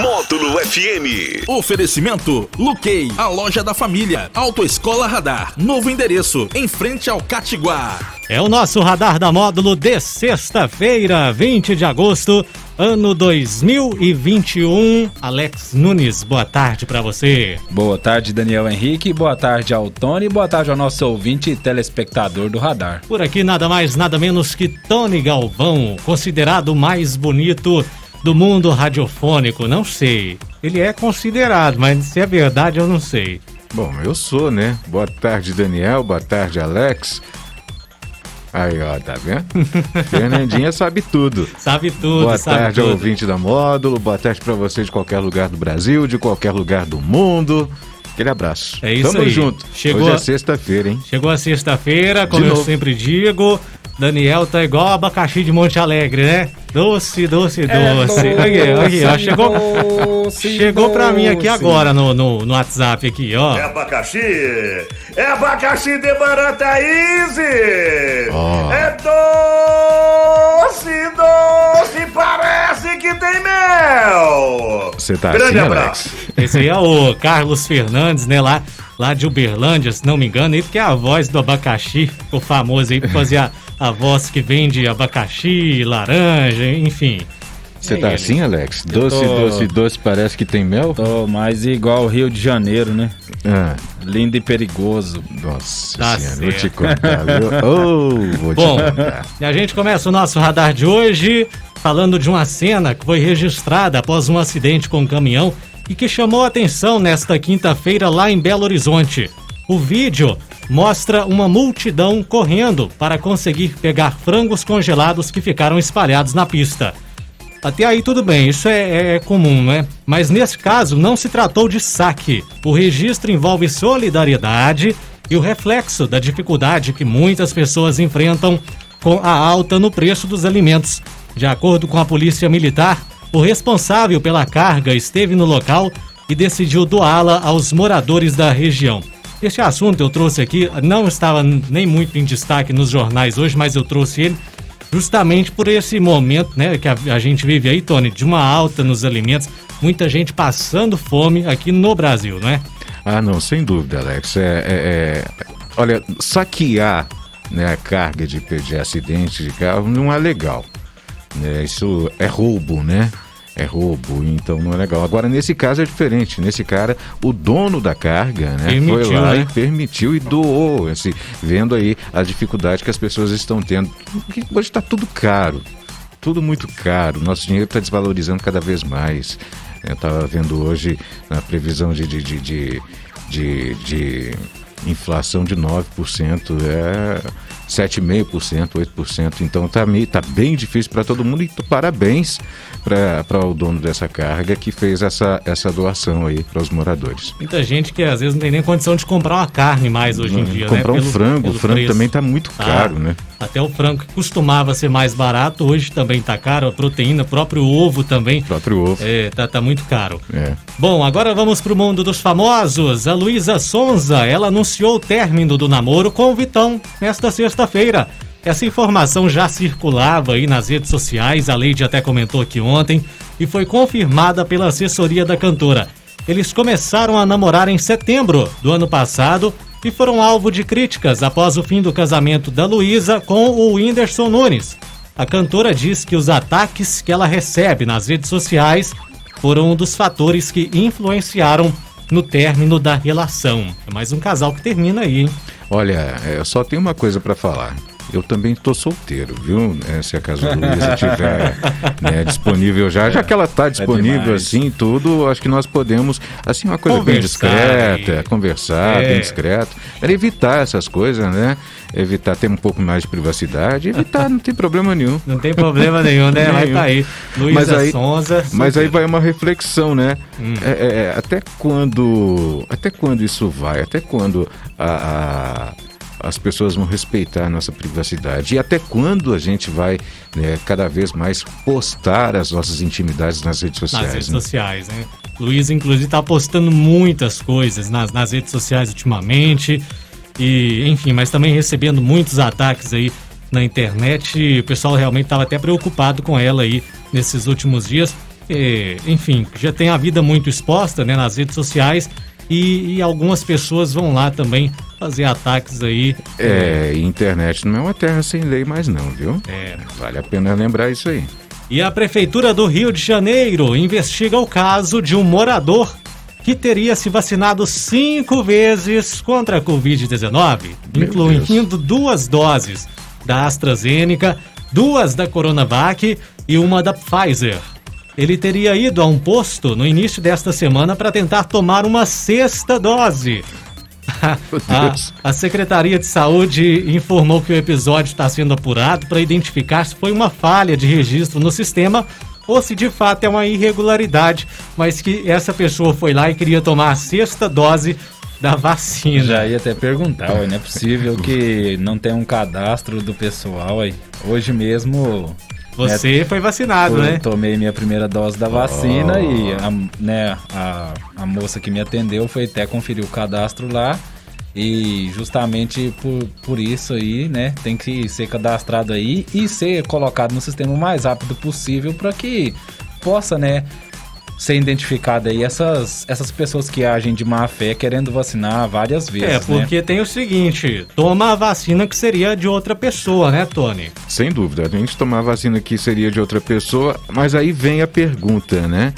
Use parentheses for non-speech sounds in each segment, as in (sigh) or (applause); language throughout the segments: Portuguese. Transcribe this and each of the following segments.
Módulo FM. Oferecimento Luquei, a loja da família. Autoescola Radar. Novo endereço, em frente ao Catiguá. É o nosso radar da módulo de sexta-feira, 20 de agosto, ano 2021. Alex Nunes, boa tarde para você. Boa tarde, Daniel Henrique. Boa tarde ao Tony. Boa tarde ao nosso ouvinte e telespectador do radar. Por aqui, nada mais, nada menos que Tony Galvão, considerado o mais bonito do mundo radiofônico. Não sei. Ele é considerado, mas se é verdade, eu não sei. Bom, eu sou, né? Boa tarde, Daniel. Boa tarde, Alex. Aí, ó, tá vendo? (laughs) Fernandinha sabe tudo. Sabe tudo, Boa sabe tarde tudo. ao ouvinte da Módulo. Boa tarde pra você de qualquer lugar do Brasil, de qualquer lugar do mundo. Aquele abraço. É isso Tamo aí. junto. Chegou Hoje a- é sexta-feira, hein? Chegou a sexta-feira, como eu sempre digo. Daniel tá igual abacaxi de Monte Alegre, né? Doce, doce, É doce. Aqui, aqui, ó. Chegou, doce, chegou pra mim aqui doce. agora no, no, no WhatsApp aqui, ó. É abacaxi! É abacaxi de barata easy! Ó. É doce, doce, parece que tem mel! Você tá Grande assim, abraço! Alex? Esse aí é o Carlos Fernandes, né? Lá, lá de Uberlândia, se não me engano. Ele que é a voz do abacaxi, o famoso aí, que fazia a, voz que vende abacaxi, laranja, enfim. Você É tá ele. assim, Alex? Doce, tô- doce, doce, parece que tem mel? Tô mais igual ao Rio de Janeiro, né? Ah, Lindo e perigoso. nossa Tá senhora, vou te contar, viu? (laughs) Oh, vou Bom, te contar. e a gente começa o nosso radar de hoje falando de uma cena que foi registrada após um acidente com um caminhão e que chamou a atenção nesta quinta-feira lá em Belo Horizonte. O vídeo mostra uma multidão correndo para conseguir pegar frangos congelados que ficaram espalhados na pista. Até aí tudo bem, isso é, é comum, né? Mas nesse caso não se tratou de saque. O registro envolve solidariedade e o reflexo da dificuldade que muitas pessoas enfrentam com a alta no preço dos alimentos. De acordo com a Polícia Militar, o responsável pela carga esteve no local e decidiu doá-la aos moradores da região. Este assunto eu trouxe aqui, não estava nem muito em destaque nos jornais hoje, mas eu trouxe ele justamente por esse momento, né, que a, a gente vive aí, Tony, de uma alta nos alimentos, muita gente passando fome aqui no Brasil, não é? Ah, não, sem dúvida, Alex. É, é- é- olha, saquear né, a carga de, de acidente de carro não é legal. né? Isso é roubo, né? É roubo, então não é legal. Agora, nesse caso é diferente. Nesse cara, o dono da carga, né? Permitiu, foi lá né? e permitiu e doou. Esse, vendo aí a dificuldade que as pessoas estão tendo. Porque hoje está tudo caro. Tudo muito caro. Nosso dinheiro está desvalorizando cada vez mais. Eu estava vendo hoje na previsão de, de, de, de, de- de inflação de 9%, é 7,5%, 8%. Então tá, meio, tá bem difícil para todo mundo e parabéns para o dono dessa carga que fez essa, essa doação aí para os moradores. Muita gente que às vezes não tem nem condição de comprar uma carne mais hoje em dia, né? Comprar um Pelo- frango, pelo o frango preço. também tá muito Ah, caro, né? Até o frango que costumava ser mais barato, hoje também tá caro, a proteína, o próprio ovo também. O próprio ovo. É, tá, tá muito caro. É. Bom, agora vamos pro mundo dos famosos. A Luísa Sonza, ela anunciou o término do namoro com o Vitão nesta sexta-feira. Essa informação já circulava aí nas redes sociais, a Leide até comentou aqui ontem, e foi confirmada pela assessoria da cantora. Eles começaram a namorar em setembro do ano passado e foram alvo de críticas após o fim do casamento da Luísa com o Whindersson Nunes. A cantora diz que os ataques que ela recebe nas redes sociais foram um dos fatores que influenciaram no término da relação. É mais um casal que termina aí, hein? Olha, é, eu só tenho uma coisa para falar. Eu também tô solteiro, viu? É, se a caso a Luísa estiver né, disponível já, já que ela tá disponível demais. assim, tudo, acho que nós podemos, assim, uma coisa bem Conversar discreta, aí. conversar, É. bem discreto. Era evitar essas coisas, né? Evitar ter um pouco mais de privacidade, evitar, não tem problema nenhum. Não tem problema nenhum, né? Mas Nenhum. tá aí. Mas Luísa aí- Sonza. Mas aí vai uma reflexão, né? Hum. É, é, é, até quando, até quando isso vai? Até quando a, a- as pessoas vão respeitar a nossa privacidade? E até quando a gente vai né, cada vez mais postar as nossas intimidades nas redes sociais? Nas redes né? sociais, né? Luiz, inclusive, tá postando muitas coisas nas, nas redes sociais ultimamente. E, enfim, mas também recebendo muitos ataques aí na internet. O pessoal realmente estava até preocupado com ela aí nesses últimos dias. E, enfim, já tem a vida muito exposta né, nas redes sociais. E, e algumas pessoas vão lá também fazer ataques aí. É, internet não é uma terra sem lei mais não, viu? É. Vale a pena lembrar isso aí. E a Prefeitura do Rio de Janeiro investiga o caso de um morador que teria se vacinado cinco vezes contra a Covid-19, Meu incluindo duas doses da AstraZeneca, duas da Coronavac e uma da Pfizer. Ele teria ido a um posto no início desta semana para tentar tomar uma sexta dose. (laughs) A, a Secretaria de Saúde informou que o episódio está sendo apurado para identificar se foi uma falha de registro no sistema ou se de fato é uma irregularidade, mas que essa pessoa foi lá e queria tomar a sexta dose da vacina. Já ia até perguntar, ué, não é possível que não tenha um cadastro do pessoal aí. Hoje mesmo. Você foi vacinado, eu né? tomei minha primeira dose da vacina e a, né, a, a moça que me atendeu foi até conferir o cadastro lá. E justamente por, por isso aí, né, tem que ser cadastrado aí e ser colocado no sistema o mais rápido possível para que possa, né, ser identificado aí essas, essas pessoas que agem de má fé querendo vacinar várias vezes, É, né? porque tem o seguinte, toma a vacina que seria de outra pessoa, né, Tony? Sem dúvida, a gente tomar a vacina que seria de outra pessoa, mas aí vem a pergunta, né?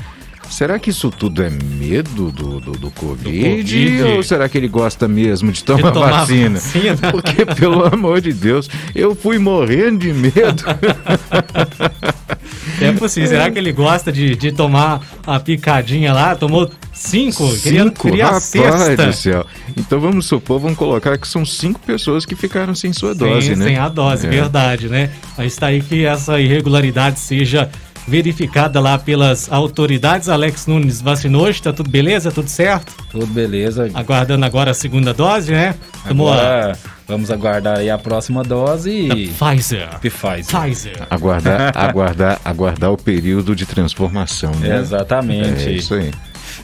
Será que isso tudo é medo do, do, do COVID, Covid. Ou será que ele gosta mesmo de tomar, tomar vacina? vacina. (laughs) Porque, pelo amor de Deus, eu fui morrendo de medo. (laughs) É possível. Será que ele gosta de, de tomar a picadinha lá? Tomou cinco? Queria, cinco, queria a rapaz sexta. do céu. Então vamos supor, vamos colocar que são cinco pessoas que ficaram sem sua dose, sem, né? sem a dose, É. verdade, né? Mas está aí que essa irregularidade seja verificada lá pelas autoridades. Alex Nunes vacinou hoje, tá tudo beleza? Tudo certo? Tudo beleza. Aguardando agora a segunda dose, né? Tomou a Agora vamos aguardar aí a próxima dose e Pfizer. Pfizer. Pfizer. Aguardar, (laughs) aguardar, aguardar o período de transformação, né? Exatamente. É isso aí.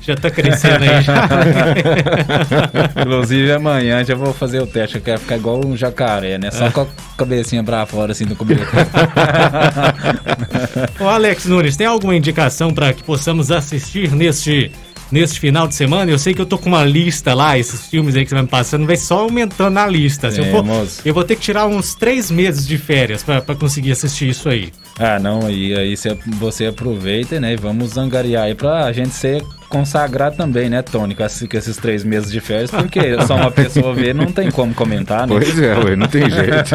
Já tá crescendo aí já. (laughs) Inclusive amanhã já vou fazer o teste, eu quero ficar igual um jacaré, né? Só com a cabecinha pra fora assim do cobertor. (laughs) Ô Alex Nunes, tem alguma indicação para que possamos assistir neste, neste final de semana? Eu sei que eu tô com uma lista lá, esses filmes aí que você vai me passando, vai só aumentando na lista. Se eu, for, eu vou ter que tirar uns três meses de férias para conseguir assistir isso aí. ah, não, aí, aí cê- você aproveita, né? E vamos angariar aí pra gente ser consagrado também, né, Tony? Com esses, com esses três meses de férias, porque só uma pessoa ver não tem como comentar, né? Pois é, ué, não tem jeito.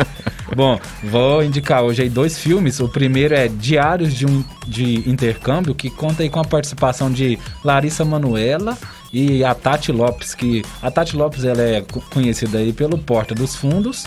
(laughs) Bom, vou indicar hoje aí dois filmes. O primeiro é Diários de um de Intercâmbio, que conta aí com a participação de Larissa Manuela e a Tati Lopes, que a Tati Lopes ela é co- conhecida aí pelo Porta dos Fundos.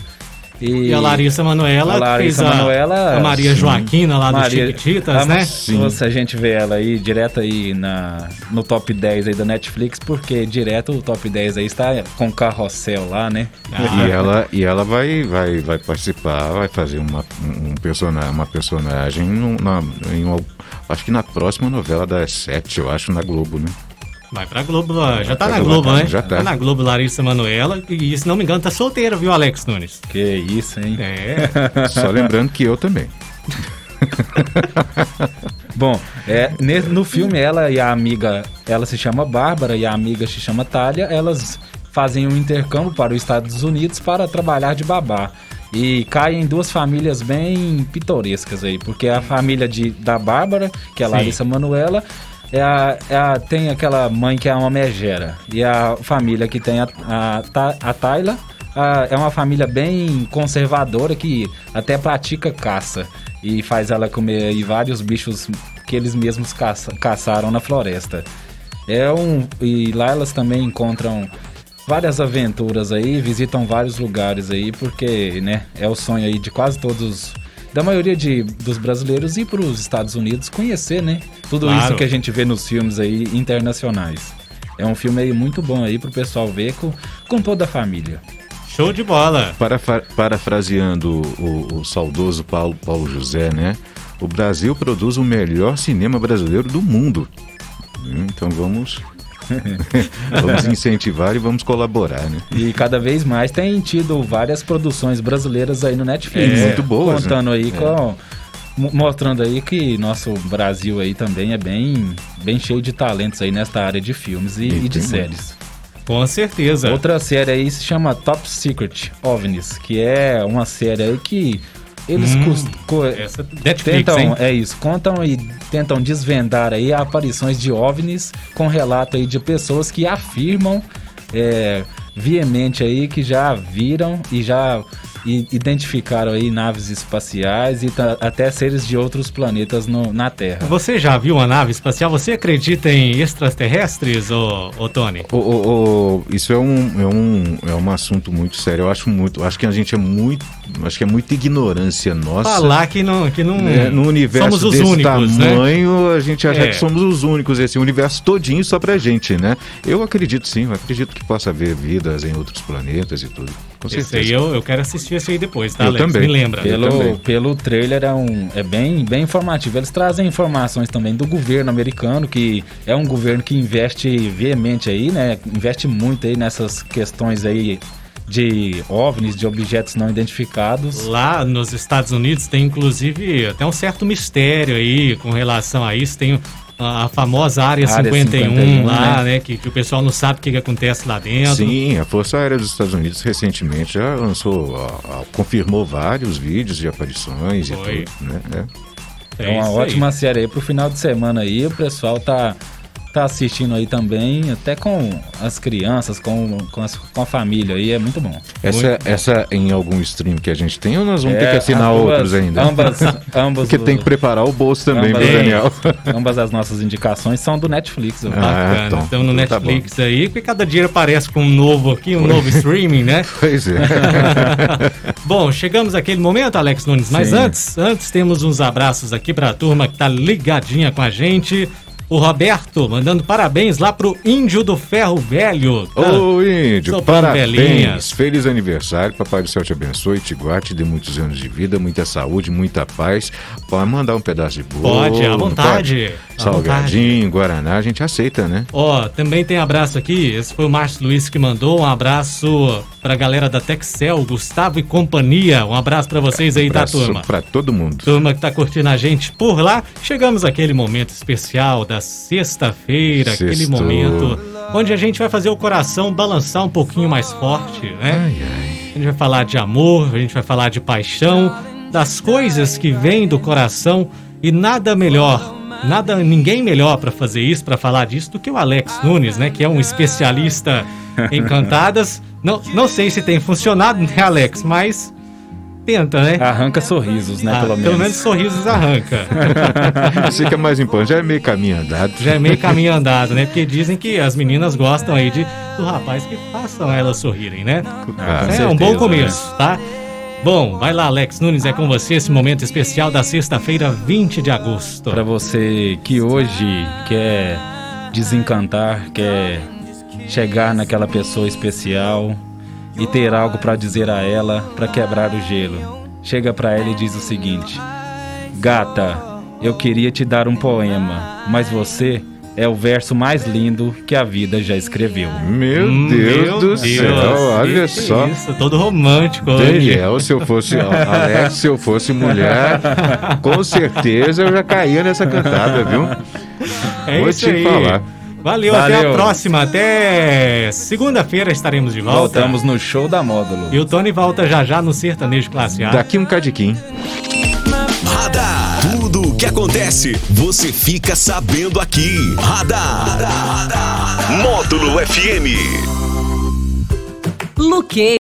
E, E a Larissa Manoela a Larissa fez a, Manoela, a Maria sim. Joaquina lá do Maria- Chiquititas, Ah, né? Se você- a gente vê ela aí direto aí na, no top 10 aí da Netflix, porque direto o top 10 aí está com carrossel lá, né? Ah. E ela, e ela vai, vai, vai participar, vai fazer uma, um persona, uma personagem num- na, em uma- acho que na próxima novela das sete, eu acho, na Globo, né? Vai pra Globo, já tá na Globo, né? já tá. na Globo Larissa Manoela e se não me engano tá solteira, viu, Alex Nunes? Que isso, hein? É. (laughs) Só lembrando que eu também. (laughs) Bom, é, no filme ela e a amiga, ela se chama Bárbara e a amiga se chama Thalia, elas fazem um intercâmbio para os Estados Unidos para trabalhar de babá. E caem em duas famílias bem pitorescas aí, porque a família de, da Bárbara, que é a Sim. Larissa Manuela, é a, é a- tem aquela mãe que é uma megera. E a família que tem a, a, a Tayla é uma família bem conservadora que até pratica caça. E faz ela comer vários bichos que eles mesmos caça- caçaram na floresta. É um, e lá elas também encontram várias aventuras aí, visitam vários lugares aí, porque, né, é o sonho aí de quase todos, da maioria de, dos brasileiros ir para os Estados Unidos conhecer, né, tudo Claro. isso que a gente vê nos filmes aí internacionais. É um filme aí muito bom aí pro pessoal ver com, com toda a família. Show de bola. Parafraseando o, o saudoso Paulo, Paulo José, né? O Brasil produz o melhor cinema brasileiro do mundo. Hum, Então vamos, (laughs) vamos incentivar e vamos colaborar, né? E cada vez mais tem tido várias produções brasileiras aí no Netflix. É, muito boas, né? Contando aí com. mo- Mostrando aí que nosso Brasil aí também é bem, bem cheio de talentos aí nesta área de filmes e, E de séries. Com certeza. Outra série aí se chama Top Secret OVNIs, que é uma série aí que eles Hum, Essa Netflix, tentam, hein? é isso, contam e tentam desvendar aí aparições de OVNIs com relato aí de pessoas que afirmam é, veemente aí que já viram e já i- identificaram aí naves espaciais e até seres de outros planetas no- na Terra. Você já viu uma nave espacial? Você acredita em extraterrestres, ô, ô Tony? Ô, ô, ô, isso é um, é, um, é um assunto muito sério. Eu acho muito. Acho que a gente é muito. Acho que é muita ignorância nossa. Falar que não, que não É, no universo somos os desse únicos, né? tamanho, a gente acha É. que somos os únicos, esse universo todinho só pra gente, né? Eu acredito sim, eu acredito que possa haver vidas em outros planetas e tudo. Com Esse certeza. aí eu, eu quero assistir esse aí depois, tá, Eu Alex? também. Me lembra. Eu Pelo, também. pelo trailer é, um, é bem, bem informativo. Eles trazem informações também do governo americano, que é um governo que investe veemente aí, né? Investe muito aí nessas questões aí de OVNIs, de objetos não identificados. Lá nos Estados Unidos tem inclusive até um certo mistério aí com relação a isso. Tem a, famosa Área, Área 51, 51, lá, né? né? Que, que o pessoal não sabe o que, que acontece lá dentro. Sim, a Força Aérea dos Estados Unidos recentemente já lançou, ó, ó, confirmou vários vídeos de aparições Foi. e tudo, né? É. É uma isso aí. ótima série aí pro final de semana aí. O pessoal tá, tá assistindo aí também, até com as crianças, com, com, as- com a família aí. É muito bom. Essa, essa em algum stream que a gente tem ou nós vamos ter É, que assinar as duas- outros ainda? Ambas, (laughs) ambas Porque tem que preparar o bolso também, Ambas- É. Daniel? (laughs) Ambas as nossas indicações são do Netflix. Ah, Bacana. então. Estamos no Tá Netflix aí, porque cada dia aparece com um novo aqui, um novo streaming, né? (laughs) Pois é. Bom, chegamos àquele momento, Alex Nunes, mas Sim. antes, antes temos uns abraços aqui pra turma que tá ligadinha com a gente. O Roberto mandando parabéns lá pro Índio do Ferro Velho. tá? Ô, Índio, Soprando parabéns. Feliz aniversário. Papai do céu te abençoe, te guarde, dê muitos anos de vida, muita saúde, muita paz. Pode mandar um pedaço de bolo. Pode, à vontade. pode? À Salgadinho, Guaraná, a gente aceita, né? Ó, também tem abraço aqui. Esse foi o Márcio Luiz que mandou. Um abraço pra galera da Texel, Gustavo e companhia. Um abraço pra vocês aí, tá, Abraço turma? Pra todo mundo. Turma que tá curtindo a gente por lá, chegamos àquele momento especial da sexta-feira, aquele momento onde a gente vai fazer o coração balançar um pouquinho mais forte, né? Ai, ai. A gente vai falar de amor, a gente vai falar de paixão, das coisas que vêm do coração e nada melhor, nada ninguém melhor pra fazer isso, pra falar disso do que o Alex Nunes, né, que é um especialista em (laughs) cantadas. Não, não sei se tem funcionado, né, Alex, mas tenta, né? Arranca sorrisos, né? Ah, pelo menos. pelo menos sorrisos arranca. (laughs) Isso que é mais importante, já é meio caminho andado. Já é meio caminho andado, né? Porque dizem que as meninas gostam aí de, do rapaz que façam elas sorrirem, né? Ah, é certeza, um bom né? começo, tá? Bom, vai lá, Alex Nunes, é com você esse momento especial da sexta-feira, 20 de agosto. Pra você que hoje quer desencantar, quer chegar naquela pessoa especial e ter algo pra dizer a ela pra quebrar o gelo. Chega pra ela e diz o seguinte: Gata, eu queria te dar um poema, mas você é o verso mais lindo que a vida já escreveu. Meu Deus meu do Deus, céu, olha que só. Isso, todo romântico hoje. Daniel, se eu fosse Alex, se eu fosse mulher, com certeza eu já caía nessa cantada, viu? É Vou isso te aí. falar. Valeu, até a Valeu. próxima. Até segunda-feira estaremos de volta. Voltamos no show da Módulo. E o Tony volta já já no Sertanejo Classe A. Daqui um cadiquim. Radar. Tudo o que acontece, você fica sabendo aqui. Radar. Módulo FM. Luquei.